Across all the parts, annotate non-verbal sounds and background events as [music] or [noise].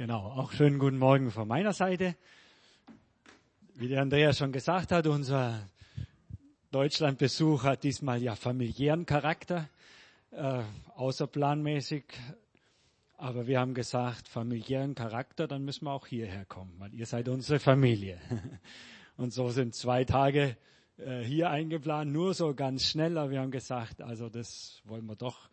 Genau, auch schönen guten Morgen von meiner Seite. Wie der Andrea schon gesagt hat, unser Deutschlandbesuch hat diesmal ja familiären Charakter, äh, außerplanmäßig. Aber wir haben gesagt, familiären Charakter, dann müssen wir auch hierher kommen, weil ihr seid unsere Familie. [laughs] Und so sind zwei Tage äh, hier eingeplant, nur so ganz schnell. Aber wir haben gesagt, also das wollen wir doch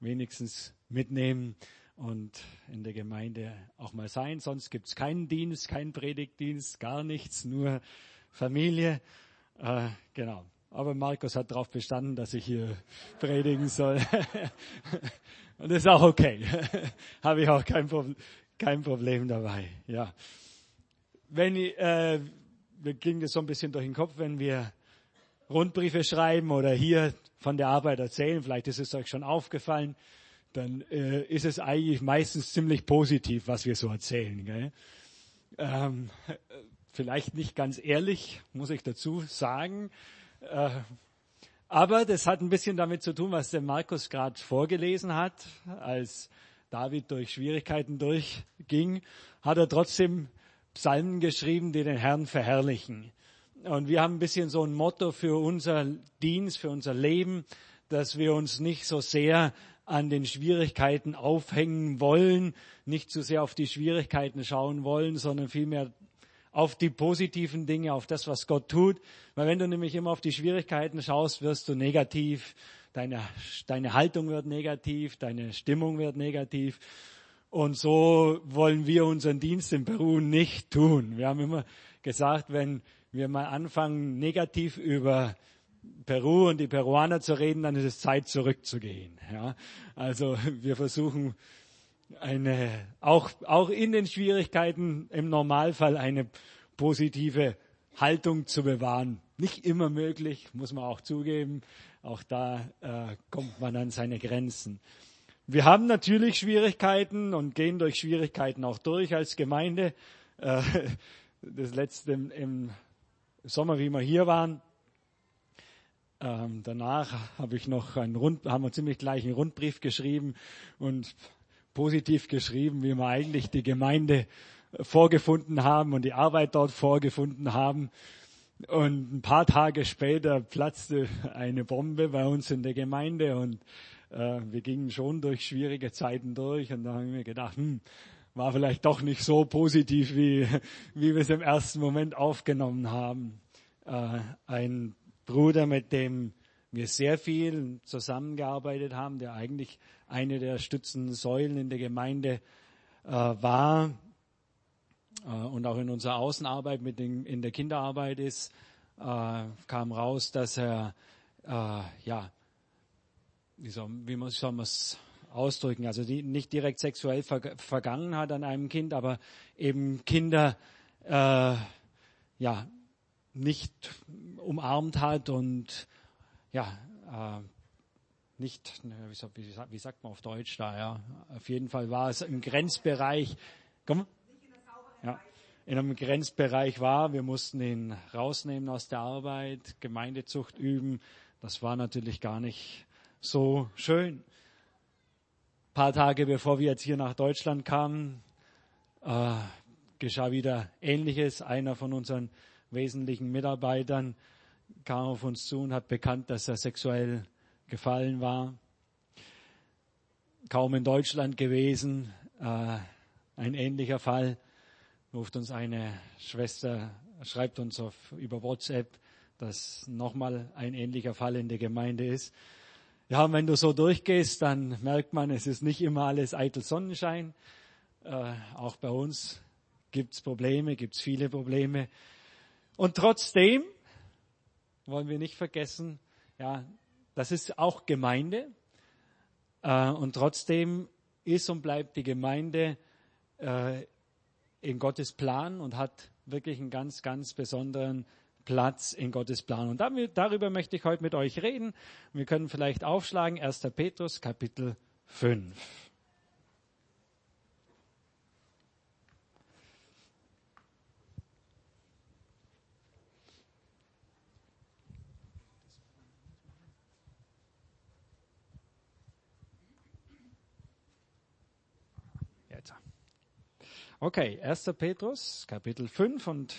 wenigstens mitnehmen und in der Gemeinde auch mal sein. Sonst gibt's keinen Dienst, keinen Predigtdienst, gar nichts, nur Familie. Äh, genau. Aber Markus hat darauf bestanden, dass ich hier predigen soll. [laughs] und das ist auch okay. [laughs] Habe ich auch kein, Problem, kein Problem dabei. Ja. Wenn äh, mir ging das so ein bisschen durch den Kopf, wenn wir Rundbriefe schreiben oder hier von der Arbeit erzählen, vielleicht ist es euch schon aufgefallen, dann äh, ist es eigentlich meistens ziemlich positiv, was wir so erzählen. Gell? Ähm, vielleicht nicht ganz ehrlich, muss ich dazu sagen. Äh, aber das hat ein bisschen damit zu tun, was der Markus gerade vorgelesen hat. Als David durch Schwierigkeiten durchging, hat er trotzdem Psalmen geschrieben, die den Herrn verherrlichen. Und wir haben ein bisschen so ein Motto für unser Dienst, für unser Leben, dass wir uns nicht so sehr an den Schwierigkeiten aufhängen wollen, nicht zu sehr auf die Schwierigkeiten schauen wollen, sondern vielmehr auf die positiven Dinge, auf das, was Gott tut. Weil wenn du nämlich immer auf die Schwierigkeiten schaust, wirst du negativ, deine, deine Haltung wird negativ, deine Stimmung wird negativ. Und so wollen wir unseren Dienst in Peru nicht tun. Wir haben immer gesagt, wenn wir mal anfangen, negativ über Peru und die Peruaner zu reden, dann ist es Zeit zurückzugehen. Ja? Also [laughs] wir versuchen eine, auch, auch in den Schwierigkeiten im Normalfall eine positive Haltung zu bewahren. Nicht immer möglich, muss man auch zugeben. Auch da äh, kommt man an seine Grenzen. Wir haben natürlich Schwierigkeiten und gehen durch Schwierigkeiten auch durch als Gemeinde. Äh, [laughs] das letzte im, im Sommer, wie wir hier waren, ähm, danach habe ich noch einen Rund, haben wir ziemlich gleich einen Rundbrief geschrieben und positiv geschrieben, wie wir eigentlich die Gemeinde vorgefunden haben und die Arbeit dort vorgefunden haben. Und ein paar Tage später platzte eine Bombe bei uns in der Gemeinde und äh, wir gingen schon durch schwierige Zeiten durch und da haben wir gedacht, hm, war vielleicht doch nicht so positiv, wie, wie wir es im ersten Moment aufgenommen haben. Äh, ein Bruder, mit dem wir sehr viel zusammengearbeitet haben, der eigentlich eine der stützenden Säulen in der Gemeinde äh, war äh, und auch in unserer Außenarbeit mit den, in der Kinderarbeit ist, äh, kam raus, dass er äh, ja wie soll, wie man soll man es ausdrücken, also die, nicht direkt sexuell ver, vergangen hat an einem Kind, aber eben Kinder äh, ja nicht umarmt hat und ja, äh, nicht, wie, sagt man auf Deutsch da, ja, auf jeden Fall war es im Grenzbereich, komm, ja, in einem Grenzbereich war, wir mussten ihn rausnehmen aus der Arbeit, Gemeindezucht üben, das war natürlich gar nicht so schön. Ein paar Tage bevor wir jetzt hier nach Deutschland kamen, äh, geschah wieder Ähnliches. Einer von unseren wesentlichen Mitarbeitern kam auf uns zu und hat bekannt, dass er sexuell gefallen war. Kaum in Deutschland gewesen, äh, ein ähnlicher Fall, ruft uns eine Schwester, schreibt uns auf, über WhatsApp, dass nochmal ein ähnlicher Fall in der Gemeinde ist. Ja, und wenn du so durchgehst, dann merkt man, es ist nicht immer alles eitel Sonnenschein. Äh, auch bei uns gibt's Probleme, gibt's viele Probleme. Und trotzdem wollen wir nicht vergessen, ja, das ist auch Gemeinde. Äh, und trotzdem ist und bleibt die Gemeinde äh, in Gottes Plan und hat wirklich einen ganz, ganz besonderen Platz in Gottes Plan. Und damit, darüber möchte ich heute mit euch reden. Wir können vielleicht aufschlagen, 1. Petrus Kapitel 5. Okay, 1. Petrus, Kapitel 5 und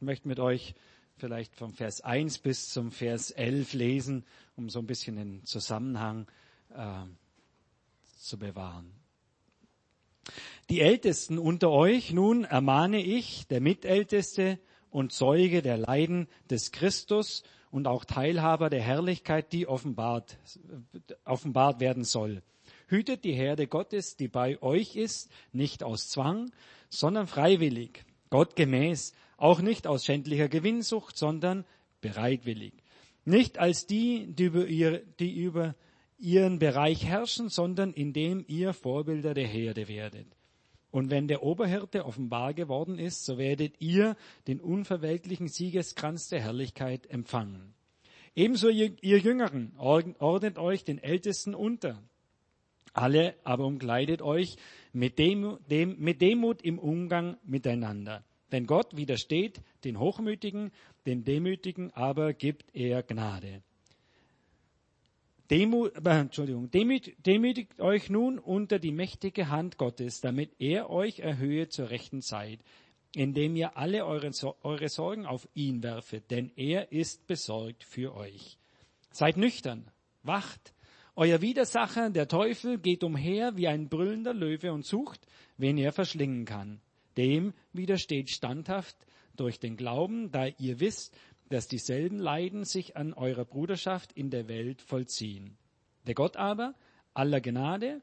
möchte mit euch vielleicht vom Vers 1 bis zum Vers 11 lesen, um so ein bisschen den Zusammenhang äh, zu bewahren. Die Ältesten unter euch nun ermahne ich, der Mitälteste und Zeuge der Leiden des Christus und auch Teilhaber der Herrlichkeit, die offenbart, offenbart werden soll. Hütet die Herde Gottes, die bei euch ist, nicht aus Zwang, sondern freiwillig, gottgemäß, auch nicht aus schändlicher Gewinnsucht, sondern bereitwillig. Nicht als die, die über, ihr, die über ihren Bereich herrschen, sondern indem ihr Vorbilder der Herde werdet. Und wenn der Oberhirte offenbar geworden ist, so werdet ihr den unverweltlichen Siegeskranz der Herrlichkeit empfangen. Ebenso ihr, ihr Jüngeren ordnet euch den Ältesten unter. Alle aber umkleidet euch mit, dem, dem, mit Demut im Umgang miteinander. Denn Gott widersteht den Hochmütigen, den Demütigen aber gibt er Gnade. Demut, äh, Entschuldigung, demüt, demütigt euch nun unter die mächtige Hand Gottes, damit er euch erhöhe zur rechten Zeit, indem ihr alle eure, eure Sorgen auf ihn werfet, denn er ist besorgt für euch. Seid nüchtern, wacht. Euer Widersacher, der Teufel, geht umher wie ein brüllender Löwe und sucht, wen er verschlingen kann. Dem widersteht standhaft durch den Glauben, da ihr wisst, dass dieselben Leiden sich an eurer Bruderschaft in der Welt vollziehen. Der Gott aber aller Gnade,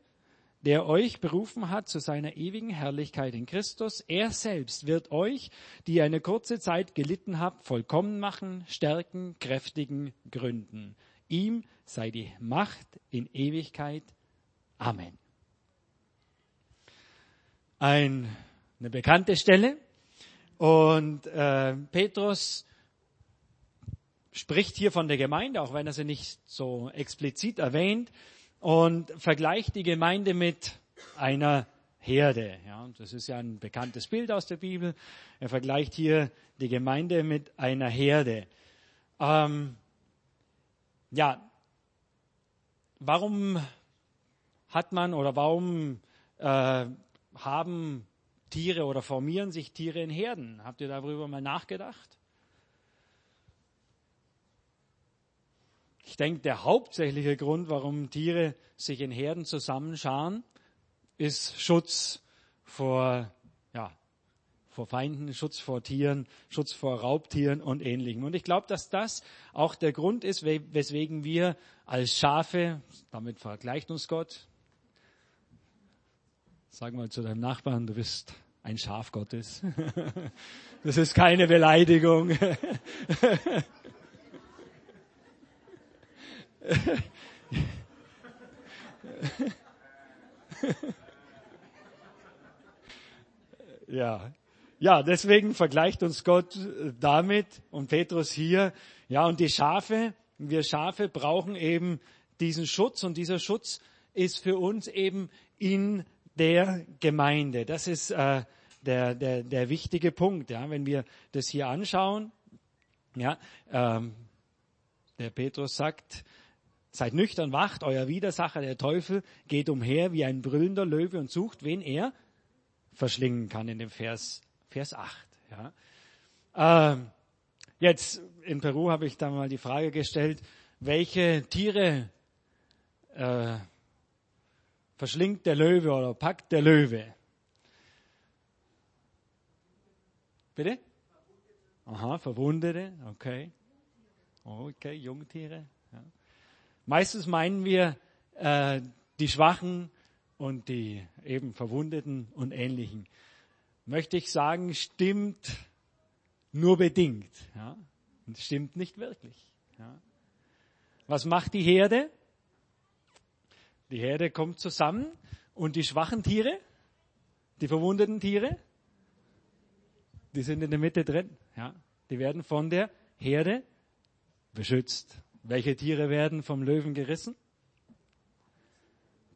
der euch berufen hat zu seiner ewigen Herrlichkeit in Christus, er selbst wird euch, die eine kurze Zeit gelitten habt, vollkommen machen, stärken, kräftigen, gründen. Ihm sei die Macht in Ewigkeit. Amen. Ein, eine bekannte Stelle. Und äh, Petrus spricht hier von der Gemeinde, auch wenn er sie nicht so explizit erwähnt, und vergleicht die Gemeinde mit einer Herde. Ja, das ist ja ein bekanntes Bild aus der Bibel. Er vergleicht hier die Gemeinde mit einer Herde. Ähm, ja, warum hat man oder warum äh, haben Tiere oder formieren sich Tiere in Herden? Habt ihr darüber mal nachgedacht? Ich denke, der hauptsächliche Grund, warum Tiere sich in Herden zusammenscharen, ist Schutz vor, vor Feinden, Schutz vor Tieren, Schutz vor Raubtieren und Ähnlichem. Und ich glaube, dass das auch der Grund ist, weswegen wir als Schafe, damit vergleicht uns Gott, sag mal zu deinem Nachbarn, du bist ein Schaf Gottes. [laughs] Das ist keine Beleidigung. [laughs] ja. Ja, deswegen vergleicht uns Gott damit und Petrus hier. Ja, und die Schafe, wir Schafe brauchen eben diesen Schutz und dieser Schutz ist für uns eben in der Gemeinde. Das ist äh, der, der, der wichtige Punkt. Ja, wenn wir das hier anschauen, ja, ähm, der Petrus sagt, Seid nüchtern, wacht, euer Widersacher, der Teufel, geht umher wie ein brüllender Löwe und sucht, wen er verschlingen kann in dem Vers, Vers 8. Ja. Ähm, jetzt in Peru habe ich da mal die Frage gestellt, welche Tiere äh, verschlingt der Löwe oder packt der Löwe? Bitte? Aha, Verwundete, okay. Okay, Jungtiere. Ja. Meistens meinen wir äh, die Schwachen und die eben Verwundeten und Ähnlichen. Möchte ich sagen, stimmt nur bedingt. Ja? Und stimmt nicht wirklich. Ja? Was macht die Herde? Die Herde kommt zusammen und die schwachen Tiere, die verwundeten Tiere, die sind in der Mitte drin. Ja? Die werden von der Herde beschützt. Welche Tiere werden vom Löwen gerissen?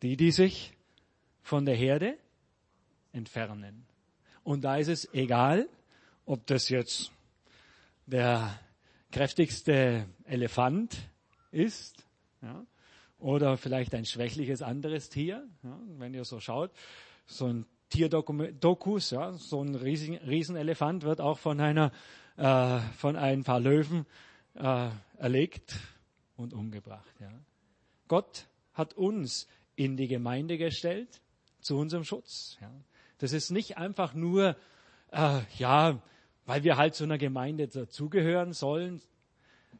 Die, die sich von der Herde entfernen. Und da ist es egal, ob das jetzt der kräftigste Elefant ist, ja, oder vielleicht ein schwächliches anderes Tier. Ja, wenn ihr so schaut, so ein Tierdokus, ja, so ein riesen, Riesenelefant wird auch von einer, äh, von ein paar Löwen äh, erlegt und umgebracht. Ja. Gott hat uns in die Gemeinde gestellt zu unserem Schutz. Ja. Das ist nicht einfach nur, äh, ja, weil wir halt zu einer Gemeinde dazugehören sollen.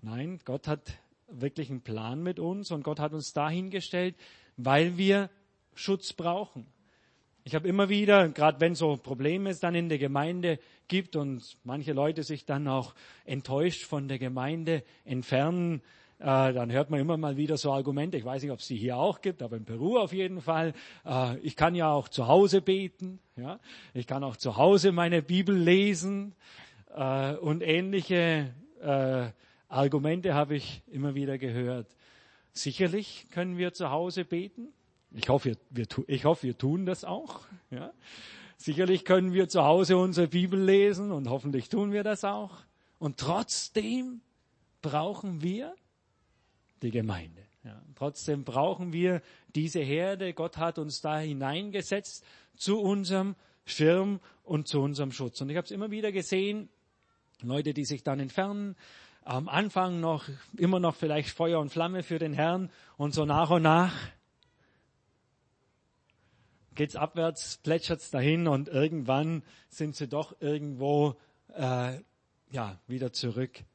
Nein, Gott hat wirklich einen Plan mit uns und Gott hat uns dahingestellt, weil wir Schutz brauchen. Ich habe immer wieder, gerade wenn so Probleme es dann in der Gemeinde gibt und manche Leute sich dann auch enttäuscht von der Gemeinde entfernen, äh, dann hört man immer mal wieder so Argumente. Ich weiß nicht, ob es sie hier auch gibt, aber in Peru auf jeden Fall. Äh, ich kann ja auch zu Hause beten. Ja? Ich kann auch zu Hause meine Bibel lesen. Äh, und ähnliche äh, Argumente habe ich immer wieder gehört. Sicherlich können wir zu Hause beten. Ich hoffe, wir, wir, ich hoffe, wir tun das auch. Ja? Sicherlich können wir zu Hause unsere Bibel lesen und hoffentlich tun wir das auch. Und trotzdem brauchen wir die Gemeinde. Ja, trotzdem brauchen wir diese Herde. Gott hat uns da hineingesetzt zu unserem Schirm und zu unserem Schutz. Und ich habe es immer wieder gesehen, Leute, die sich dann entfernen, am Anfang noch immer noch vielleicht Feuer und Flamme für den Herrn und so nach und nach geht's abwärts, plätschert's dahin und irgendwann sind sie doch irgendwo äh, ja wieder zurück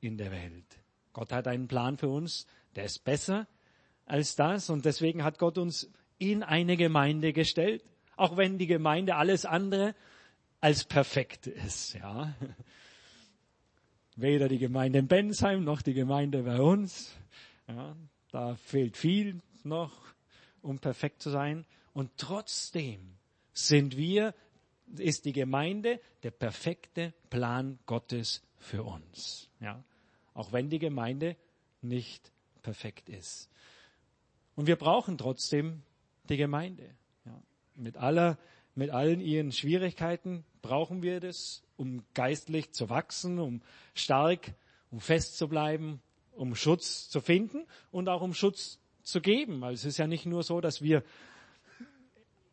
in der Welt. Gott hat einen Plan für uns, der ist besser als das und deswegen hat Gott uns in eine Gemeinde gestellt, auch wenn die Gemeinde alles andere als perfekt ist, ja. [laughs] Weder die Gemeinde in Bensheim noch die Gemeinde bei uns. Ja, da fehlt viel noch, um perfekt zu sein. Und trotzdem sind wir, ist die Gemeinde der perfekte Plan Gottes für uns. Ja, auch wenn die Gemeinde nicht perfekt ist. Und wir brauchen trotzdem die Gemeinde. Ja, mit aller, mit allen ihren Schwierigkeiten brauchen wir das, um geistlich zu wachsen, um stark, um fest zu bleiben, um Schutz zu finden und auch um Schutz zu geben. Weil es ist ja nicht nur so, dass wir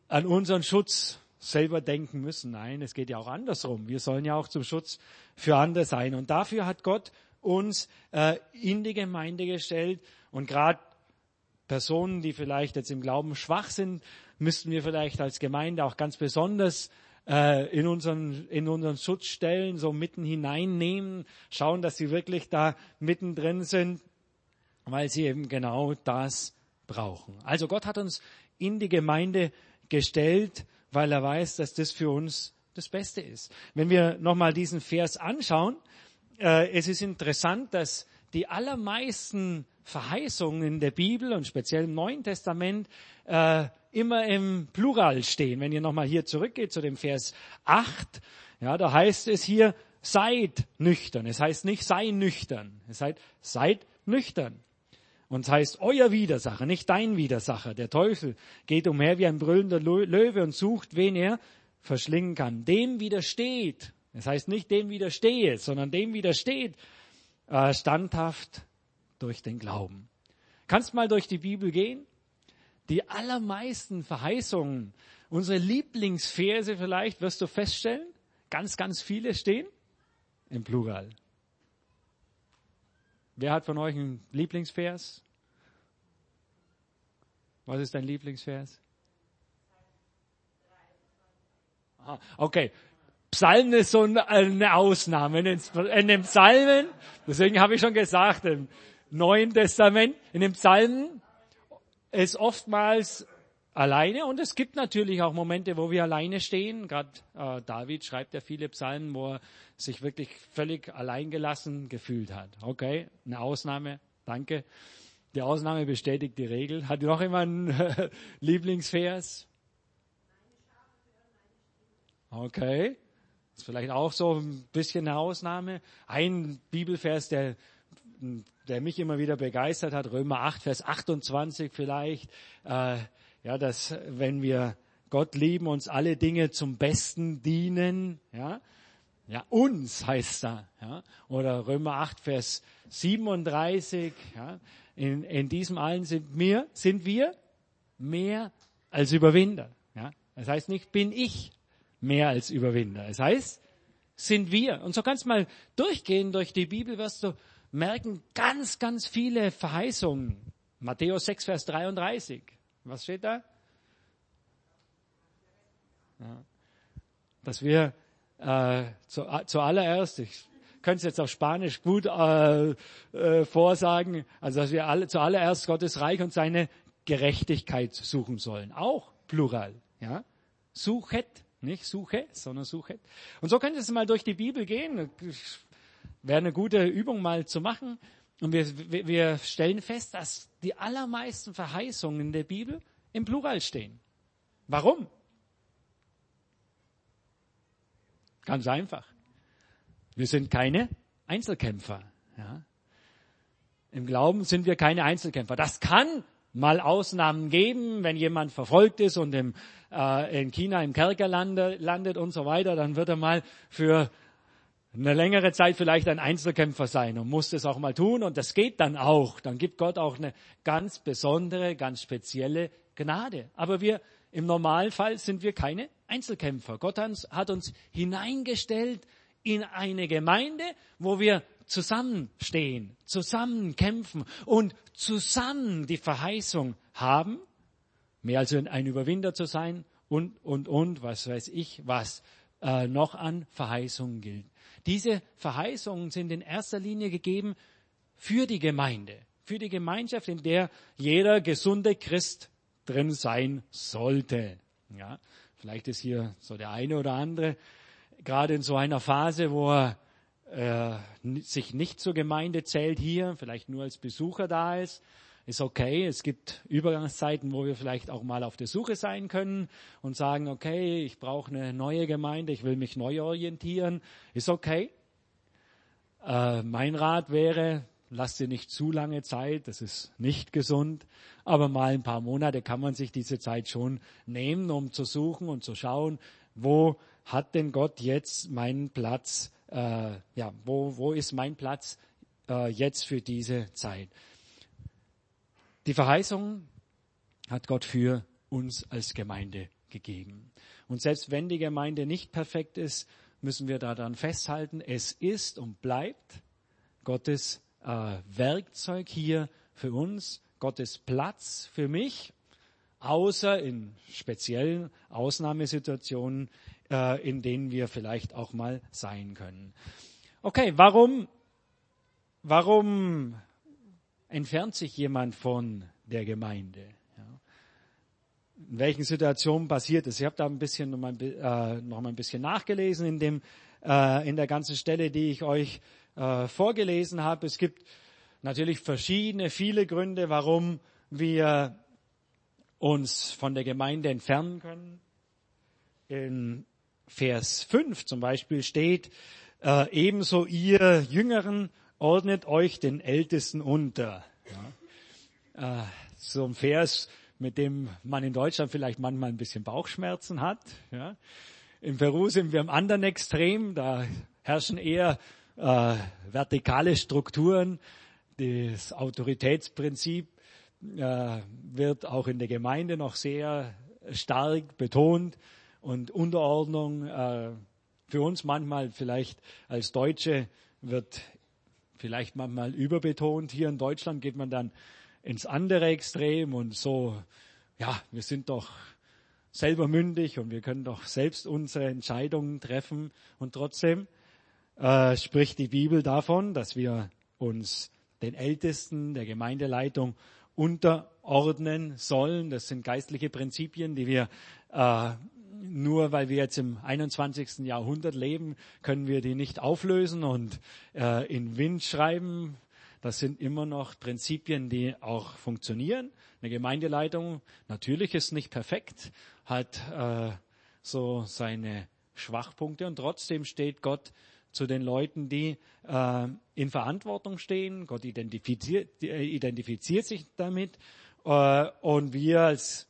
an unseren Schutz selber denken müssen. Nein, es geht ja auch andersrum. Wir sollen ja auch zum Schutz für andere sein. Und dafür hat Gott uns äh, in die Gemeinde gestellt. Und gerade Personen, die vielleicht jetzt im Glauben schwach sind, müssten wir vielleicht als Gemeinde auch ganz besonders äh, in unseren, in unseren Schutz so mitten hineinnehmen, schauen, dass sie wirklich da mittendrin sind, weil sie eben genau das brauchen. Also Gott hat uns in die Gemeinde gestellt, weil er weiß, dass das für uns das Beste ist. Wenn wir nochmal diesen Vers anschauen, äh, es ist interessant, dass die allermeisten Verheißungen in der Bibel und speziell im Neuen Testament äh, immer im Plural stehen. Wenn ihr nochmal hier zurückgeht zu dem Vers 8, ja, da heißt es hier, seid nüchtern. Es heißt nicht sei nüchtern. Es heißt seid nüchtern. Und es heißt euer Widersacher, nicht dein Widersacher. Der Teufel geht umher wie ein brüllender Löwe und sucht, wen er verschlingen kann. Dem widersteht. Es heißt nicht dem widerstehe, sondern dem widersteht äh, standhaft durch den Glauben. Kannst mal durch die Bibel gehen? Die allermeisten Verheißungen, unsere Lieblingsverse vielleicht, wirst du feststellen, ganz, ganz viele stehen im Plural. Wer hat von euch einen Lieblingsvers? Was ist dein Lieblingsvers? Aha, okay. Psalmen ist so eine Ausnahme. In den Psalmen, deswegen habe ich schon gesagt, im Neuen Testament, in den Psalmen ist oftmals alleine und es gibt natürlich auch Momente, wo wir alleine stehen. Gerade äh, David schreibt ja viele Psalmen, wo er sich wirklich völlig alleingelassen gefühlt hat. Okay, eine Ausnahme, danke. Die Ausnahme bestätigt die Regel. Hat noch jemand einen [laughs] Lieblingsvers? Okay, ist vielleicht auch so ein bisschen eine Ausnahme. Ein Bibelvers, der der mich immer wieder begeistert hat, Römer 8, Vers 28 vielleicht, äh, ja, dass wenn wir Gott lieben, uns alle Dinge zum Besten dienen, ja, ja, uns heißt da, ja, oder Römer 8, Vers 37, ja, in, in diesem allen sind wir, sind wir mehr als Überwinder, ja. Es heißt nicht, bin ich mehr als Überwinder. Es heißt, sind wir. Und so kannst du mal durchgehen durch die Bibel, wirst du merken, ganz, ganz viele Verheißungen. Matthäus 6, Vers 33. Was steht da? Ja. Dass wir äh, zu, zuallererst, ich könnte es jetzt auf Spanisch gut äh, äh, vorsagen, also dass wir alle zuallererst Gottes Reich und seine Gerechtigkeit suchen sollen. Auch Plural. Ja? Suchet, nicht suche, sondern suchet. Und so könntest du mal durch die Bibel gehen. Wäre eine gute Übung mal zu machen. Und wir, wir stellen fest, dass die allermeisten Verheißungen in der Bibel im Plural stehen. Warum? Ganz einfach. Wir sind keine Einzelkämpfer. Ja. Im Glauben sind wir keine Einzelkämpfer. Das kann mal Ausnahmen geben, wenn jemand verfolgt ist und im, äh, in China im Kerker lande, landet und so weiter, dann wird er mal für eine längere Zeit vielleicht ein Einzelkämpfer sein und muss das auch mal tun und das geht dann auch. Dann gibt Gott auch eine ganz besondere, ganz spezielle Gnade. Aber wir im Normalfall sind wir keine Einzelkämpfer. Gott hat uns hineingestellt in eine Gemeinde, wo wir zusammenstehen, zusammen kämpfen und zusammen die Verheißung haben, mehr als ein Überwinder zu sein und, und, und, was weiß ich, was äh, noch an Verheißungen gilt. Diese Verheißungen sind in erster Linie gegeben für die Gemeinde, für die Gemeinschaft, in der jeder gesunde Christ drin sein sollte. Ja, vielleicht ist hier so der eine oder andere gerade in so einer Phase, wo er äh, sich nicht zur Gemeinde zählt hier, vielleicht nur als Besucher da ist, ist okay. Es gibt Übergangszeiten, wo wir vielleicht auch mal auf der Suche sein können und sagen, okay, ich brauche eine neue Gemeinde, ich will mich neu orientieren, ist okay. Äh, mein Rat wäre, lass dir nicht zu lange Zeit, das ist nicht gesund, aber mal ein paar Monate kann man sich diese Zeit schon nehmen, um zu suchen und zu schauen, wo hat denn Gott jetzt meinen Platz, äh, ja, wo, wo ist mein Platz äh, jetzt für diese Zeit? Die Verheißung hat Gott für uns als Gemeinde gegeben. Und selbst wenn die Gemeinde nicht perfekt ist, müssen wir daran festhalten, es ist und bleibt Gottes äh, Werkzeug hier für uns, Gottes Platz für mich, außer in speziellen Ausnahmesituationen, äh, in denen wir vielleicht auch mal sein können. Okay, warum, warum entfernt sich jemand von der Gemeinde? In welchen Situationen passiert es? Ich habe da ein bisschen noch mal, äh, noch mal ein bisschen nachgelesen in dem äh, in der ganzen Stelle, die ich euch äh, vorgelesen habe. Es gibt natürlich verschiedene, viele Gründe, warum wir uns von der Gemeinde entfernen können. In Vers 5 zum Beispiel steht, äh, ebenso ihr Jüngeren ordnet euch den Ältesten unter. Ja. Äh, so ein Vers, mit dem man in Deutschland vielleicht manchmal ein bisschen Bauchschmerzen hat. Ja. In Peru sind wir am anderen Extrem, da herrschen eher äh, vertikale Strukturen. Das Autoritätsprinzip äh, wird auch in der Gemeinde noch sehr stark betont und Unterordnung äh, für uns manchmal vielleicht als Deutsche wird vielleicht manchmal überbetont. Hier in Deutschland geht man dann ins andere Extrem und so, ja, wir sind doch selber mündig und wir können doch selbst unsere Entscheidungen treffen. Und trotzdem äh, spricht die Bibel davon, dass wir uns den Ältesten der Gemeindeleitung unterordnen sollen. Das sind geistliche Prinzipien, die wir äh, nur weil wir jetzt im 21. Jahrhundert leben, können wir die nicht auflösen und äh, in Wind schreiben. Das sind immer noch Prinzipien, die auch funktionieren. Eine Gemeindeleitung, natürlich ist nicht perfekt, hat äh, so seine Schwachpunkte und trotzdem steht Gott zu den Leuten, die äh, in Verantwortung stehen. Gott identifiziert, äh, identifiziert sich damit äh, und wir als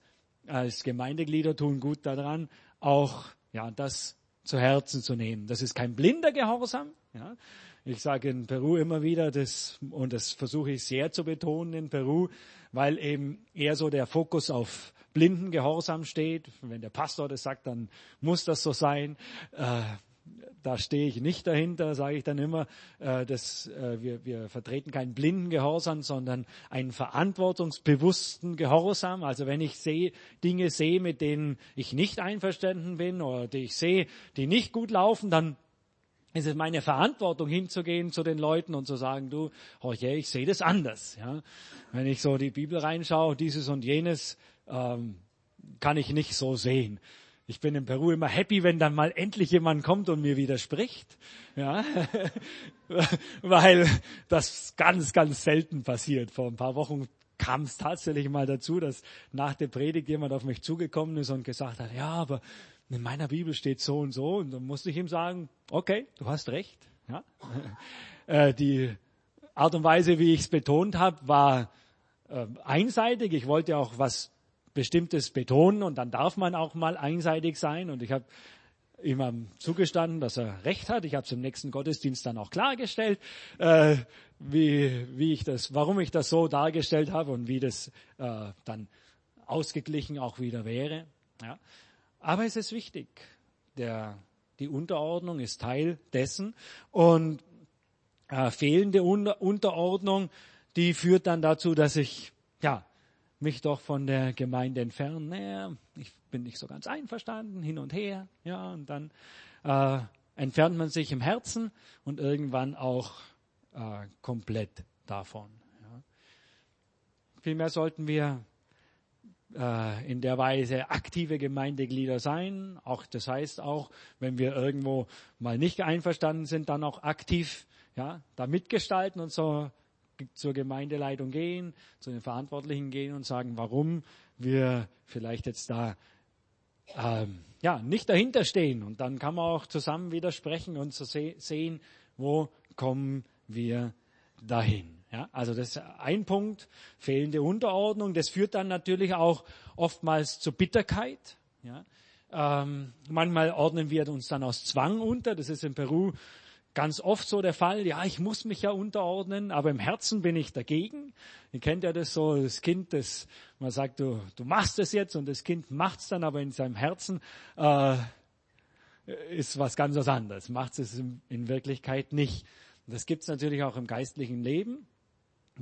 als Gemeindeglieder tun gut daran, auch ja, das zu Herzen zu nehmen. Das ist kein blinder Gehorsam. Ja. Ich sage in Peru immer wieder, das, und das versuche ich sehr zu betonen in Peru, weil eben eher so der Fokus auf blinden Gehorsam steht. Wenn der Pastor das sagt, dann muss das so sein. Äh, da stehe ich nicht dahinter, sage ich dann immer. Äh, dass, äh, wir, wir vertreten keinen blinden Gehorsam, sondern einen verantwortungsbewussten Gehorsam. Also wenn ich sehe, Dinge sehe, mit denen ich nicht einverstanden bin oder die ich sehe, die nicht gut laufen, dann ist es meine Verantwortung hinzugehen zu den Leuten und zu sagen, du, oh je, ich sehe das anders. Ja? Wenn ich so die Bibel reinschaue, dieses und jenes, ähm, kann ich nicht so sehen. Ich bin in Peru immer happy, wenn dann mal endlich jemand kommt und mir widerspricht, ja, [laughs] weil das ganz, ganz selten passiert. Vor ein paar Wochen kam es tatsächlich mal dazu, dass nach der Predigt jemand auf mich zugekommen ist und gesagt hat, ja, aber in meiner Bibel steht so und so. Und dann musste ich ihm sagen, okay, du hast recht. Ja. [laughs] Äh, die Art und Weise, wie ich es betont habe, war äh, einseitig. Ich wollte auch was Bestimmtes betonen und dann darf man auch mal einseitig sein. Und ich habe ihm zugestanden, dass er recht hat. Ich habe es im nächsten Gottesdienst dann auch klargestellt, äh, wie, wie ich das, warum ich das so dargestellt habe und wie das äh, dann ausgeglichen auch wieder wäre. Ja. Aber es ist wichtig. Der, die Unterordnung ist Teil dessen. Und äh, fehlende Unter Unterordnung, die führt dann dazu, dass ich ja mich doch von der Gemeinde entferne. Naja, ich bin nicht so ganz einverstanden, hin und her. Ja, und dann äh, entfernt man sich im Herzen und irgendwann auch äh, komplett davon. Ja. Vielmehr sollten wir äh, in der Weise aktive Gemeindeglieder sein. Auch das heißt auch, wenn wir irgendwo mal nicht einverstanden sind, dann auch aktiv ja, da mitgestalten und so zur Gemeindeleitung gehen, zu den Verantwortlichen gehen und sagen, warum wir vielleicht jetzt da ähm, ja nicht dahinter stehen. Und dann kann man auch zusammen widersprechen und zu se sehen, wo kommen wir dahin. Ja, also das ist ein Punkt, fehlende Unterordnung. Das führt dann natürlich auch oftmals zu Bitterkeit. Ja. Ähm, manchmal ordnen wir uns dann aus Zwang unter. Das ist in Peru ganz oft so der Fall. Ja, ich muss mich ja unterordnen, aber im Herzen bin ich dagegen. Ihr kennt ja das so, das Kind, das man sagt, du, du machst es jetzt und das Kind macht es dann, aber in seinem Herzen äh, ist was ganz was anderes. Macht es in, in Wirklichkeit nicht. Das gibt es natürlich auch im geistlichen Leben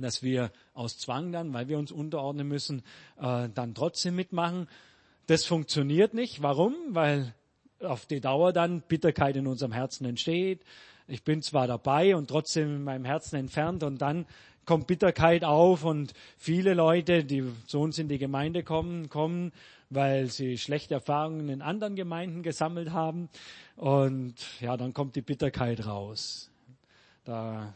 dass wir aus Zwang dann, weil wir uns unterordnen müssen, äh, dann trotzdem mitmachen. Das funktioniert nicht. Warum? Weil auf die Dauer dann Bitterkeit in unserem Herzen entsteht. Ich bin zwar dabei und trotzdem in meinem Herzen entfernt und dann kommt Bitterkeit auf und viele Leute, die zu uns in die Gemeinde kommen, kommen, weil sie schlechte Erfahrungen in anderen Gemeinden gesammelt haben und ja, dann kommt die Bitterkeit raus. Da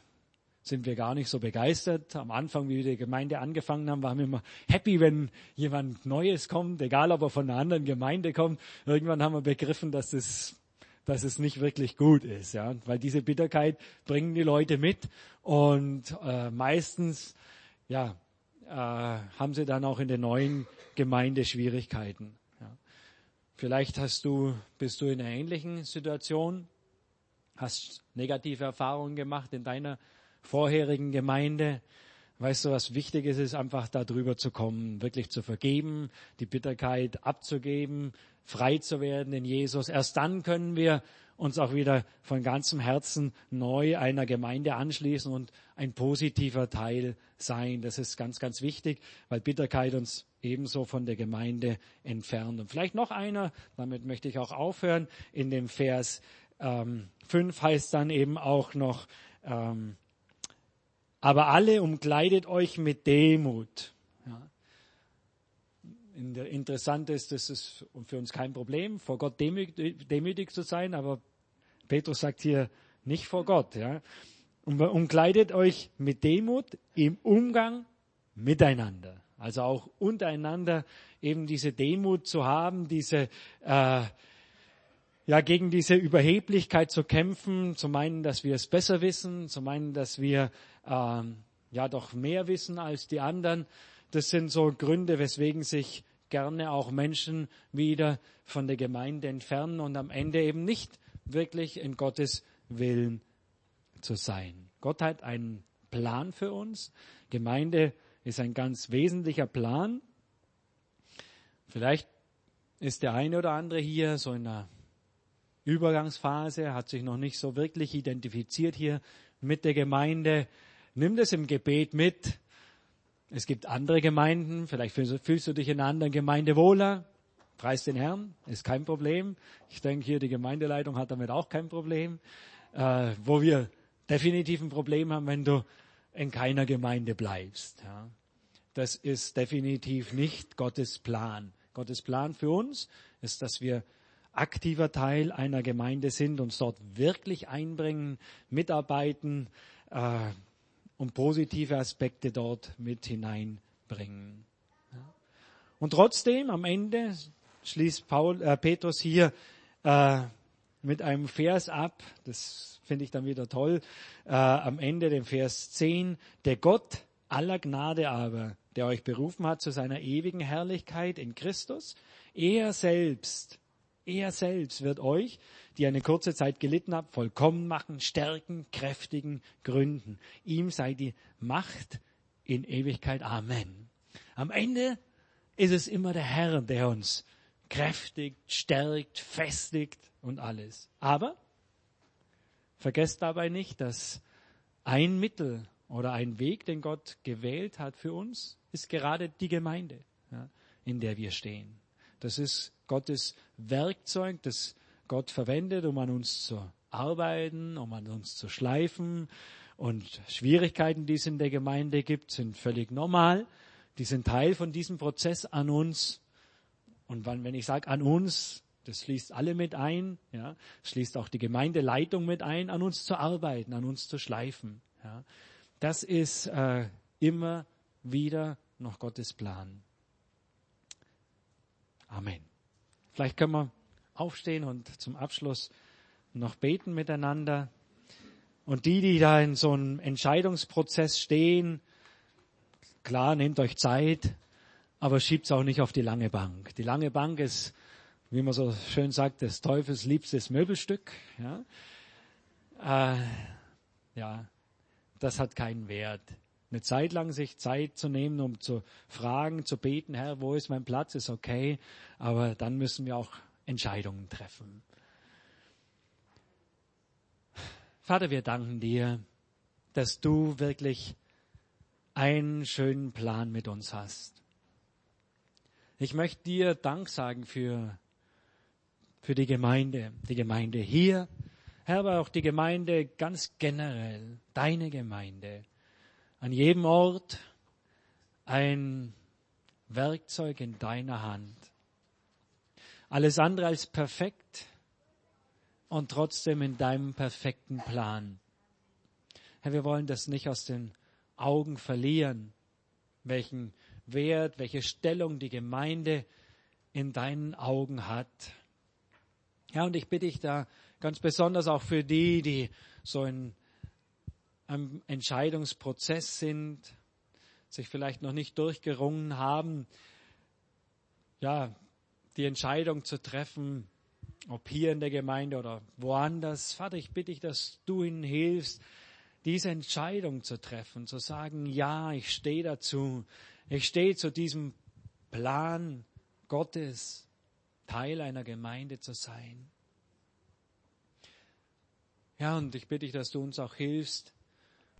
sind wir gar nicht so begeistert. Am Anfang, wie wir die Gemeinde angefangen haben, waren wir immer happy, wenn jemand Neues kommt, egal ob er von einer anderen Gemeinde kommt. Irgendwann haben wir begriffen, dass es, dass es nicht wirklich gut ist, ja, weil diese Bitterkeit bringen die Leute mit und äh, meistens, ja, äh, haben sie dann auch in der neuen Gemeinde Schwierigkeiten. Ja. Vielleicht hast du, bist du in einer ähnlichen Situation, hast negative Erfahrungen gemacht in deiner vorherigen Gemeinde. Weißt du, was wichtig ist, ist einfach darüber zu kommen, wirklich zu vergeben, die Bitterkeit abzugeben, frei zu werden in Jesus. Erst dann können wir uns auch wieder von ganzem Herzen neu einer Gemeinde anschließen und ein positiver Teil sein. Das ist ganz, ganz wichtig, weil Bitterkeit uns ebenso von der Gemeinde entfernt. Und vielleicht noch einer, damit möchte ich auch aufhören. In dem Vers ähm, 5 heißt dann eben auch noch, ähm, aber alle umkleidet euch mit Demut. Ja. Interessant ist, das ist für uns kein Problem, vor Gott demütig, demütig zu sein, aber Petrus sagt hier nicht vor Gott. Ja. Umkleidet euch mit Demut im Umgang miteinander. Also auch untereinander eben diese Demut zu haben, diese äh, ja gegen diese Überheblichkeit zu kämpfen, zu meinen, dass wir es besser wissen, zu meinen, dass wir ähm, ja doch mehr wissen als die anderen. Das sind so Gründe, weswegen sich gerne auch Menschen wieder von der Gemeinde entfernen und am Ende eben nicht wirklich in Gottes Willen zu sein. Gott hat einen Plan für uns. Gemeinde ist ein ganz wesentlicher Plan. Vielleicht ist der eine oder andere hier so in einer Übergangsphase, hat sich noch nicht so wirklich identifiziert hier mit der Gemeinde. Nimm das im Gebet mit. Es gibt andere Gemeinden, vielleicht fühlst du dich in einer anderen Gemeinde wohler. Preis den Herrn, ist kein Problem. Ich denke hier, die Gemeindeleitung hat damit auch kein Problem. Äh, wo wir definitiv ein Problem haben, wenn du in keiner Gemeinde bleibst. Ja. Das ist definitiv nicht Gottes Plan. Gottes Plan für uns ist, dass wir aktiver Teil einer Gemeinde sind, uns dort wirklich einbringen, mitarbeiten äh, und positive Aspekte dort mit hineinbringen. Und trotzdem, am Ende schließt Paul, äh, Petrus hier äh, mit einem Vers ab, das finde ich dann wieder toll, äh, am Ende den Vers 10, der Gott aller Gnade aber, der euch berufen hat zu seiner ewigen Herrlichkeit in Christus, er selbst, er selbst wird euch, die eine kurze Zeit gelitten habt, vollkommen machen, stärken, kräftigen, gründen. Ihm sei die Macht in Ewigkeit. Amen. Am Ende ist es immer der Herr, der uns kräftigt, stärkt, festigt und alles. Aber vergesst dabei nicht, dass ein Mittel oder ein Weg, den Gott gewählt hat für uns, ist gerade die Gemeinde, ja, in der wir stehen. Das ist Gottes Werkzeug, das Gott verwendet, um an uns zu arbeiten, um an uns zu schleifen. Und Schwierigkeiten, die es in der Gemeinde gibt, sind völlig normal. Die sind Teil von diesem Prozess an uns und wenn ich sage an uns, das schließt alle mit ein, ja, schließt auch die Gemeindeleitung mit ein, an uns zu arbeiten, an uns zu schleifen. Ja. Das ist äh, immer wieder noch Gottes Plan. Amen. Vielleicht können wir aufstehen und zum Abschluss noch beten miteinander. Und die, die da in so einem Entscheidungsprozess stehen, klar, nehmt euch Zeit, aber schiebt's auch nicht auf die lange Bank. Die lange Bank ist, wie man so schön sagt, des Teufels liebstes Möbelstück. Ja, äh, ja das hat keinen Wert. Eine Zeit lang sich Zeit zu nehmen, um zu fragen, zu beten, Herr, wo ist mein Platz, ist okay, aber dann müssen wir auch Entscheidungen treffen. Vater, wir danken dir, dass du wirklich einen schönen Plan mit uns hast. Ich möchte dir Dank sagen für, für die Gemeinde, die Gemeinde hier, Herr, aber auch die Gemeinde ganz generell, deine Gemeinde. An jedem Ort ein Werkzeug in deiner Hand. Alles andere als perfekt und trotzdem in deinem perfekten Plan. Herr, wir wollen das nicht aus den Augen verlieren, welchen Wert, welche Stellung die Gemeinde in deinen Augen hat. Ja, und ich bitte dich da ganz besonders auch für die, die so in einem Entscheidungsprozess sind, sich vielleicht noch nicht durchgerungen haben, ja, die Entscheidung zu treffen, ob hier in der Gemeinde oder woanders. Vater, ich bitte dich, dass du ihnen hilfst, diese Entscheidung zu treffen, zu sagen, ja, ich stehe dazu, ich stehe zu diesem Plan Gottes, Teil einer Gemeinde zu sein. Ja, und ich bitte dich, dass du uns auch hilfst,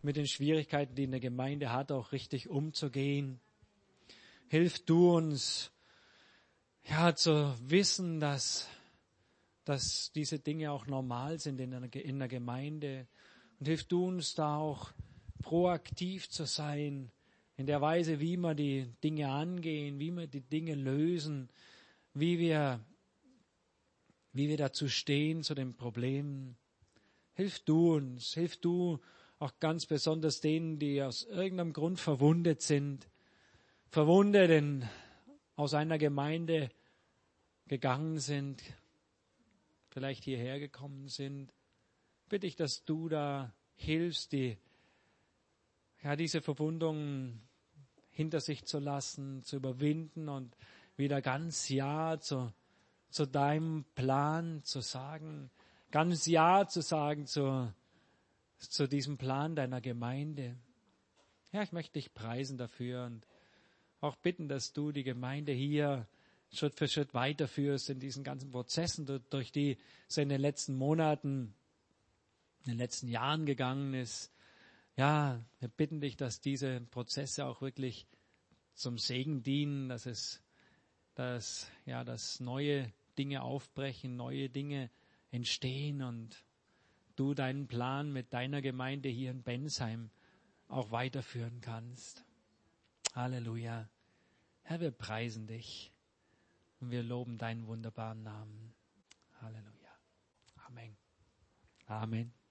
mit den Schwierigkeiten, die in der Gemeinde hat, auch richtig umzugehen. Hilf du uns, ja, zu wissen, dass, dass diese Dinge auch normal sind in einer, in der Gemeinde. Und hilf du uns da auch proaktiv zu sein, in der Weise, wie wir die Dinge angehen, wie wir die Dinge lösen, wie wir, wie wir dazu stehen zu den Problemen. Hilf du uns, hilf du auch ganz besonders denen, die aus irgendeinem Grund verwundet sind, verwundet in, aus einer Gemeinde gegangen sind, vielleicht hierher gekommen sind. Bitte ich, dass du da hilfst, die ja, diese Verwundungen hinter sich zu lassen, zu überwinden und wieder ganz Ja zu, zu deinem Plan zu sagen, ganz Ja zu sagen zu, zu diesem Plan deiner Gemeinde. Ja, ich möchte dich preisen dafür und auch bitten, dass du die Gemeinde hier Schritt für Schritt weiterführst in diesen ganzen Prozessen, durch die es in den letzten Monaten, in den letzten Jahren gegangen ist. Ja, wir bitten dich, dass diese Prozesse auch wirklich zum Segen dienen, dass es, dass, ja, dass neue Dinge aufbrechen, neue Dinge entstehen und du deinen Plan mit deiner Gemeinde hier in Bensheim auch weiterführen kannst. Halleluja. Herr, wir preisen dich und wir loben deinen wunderbaren Namen. Halleluja. Amen. Amen.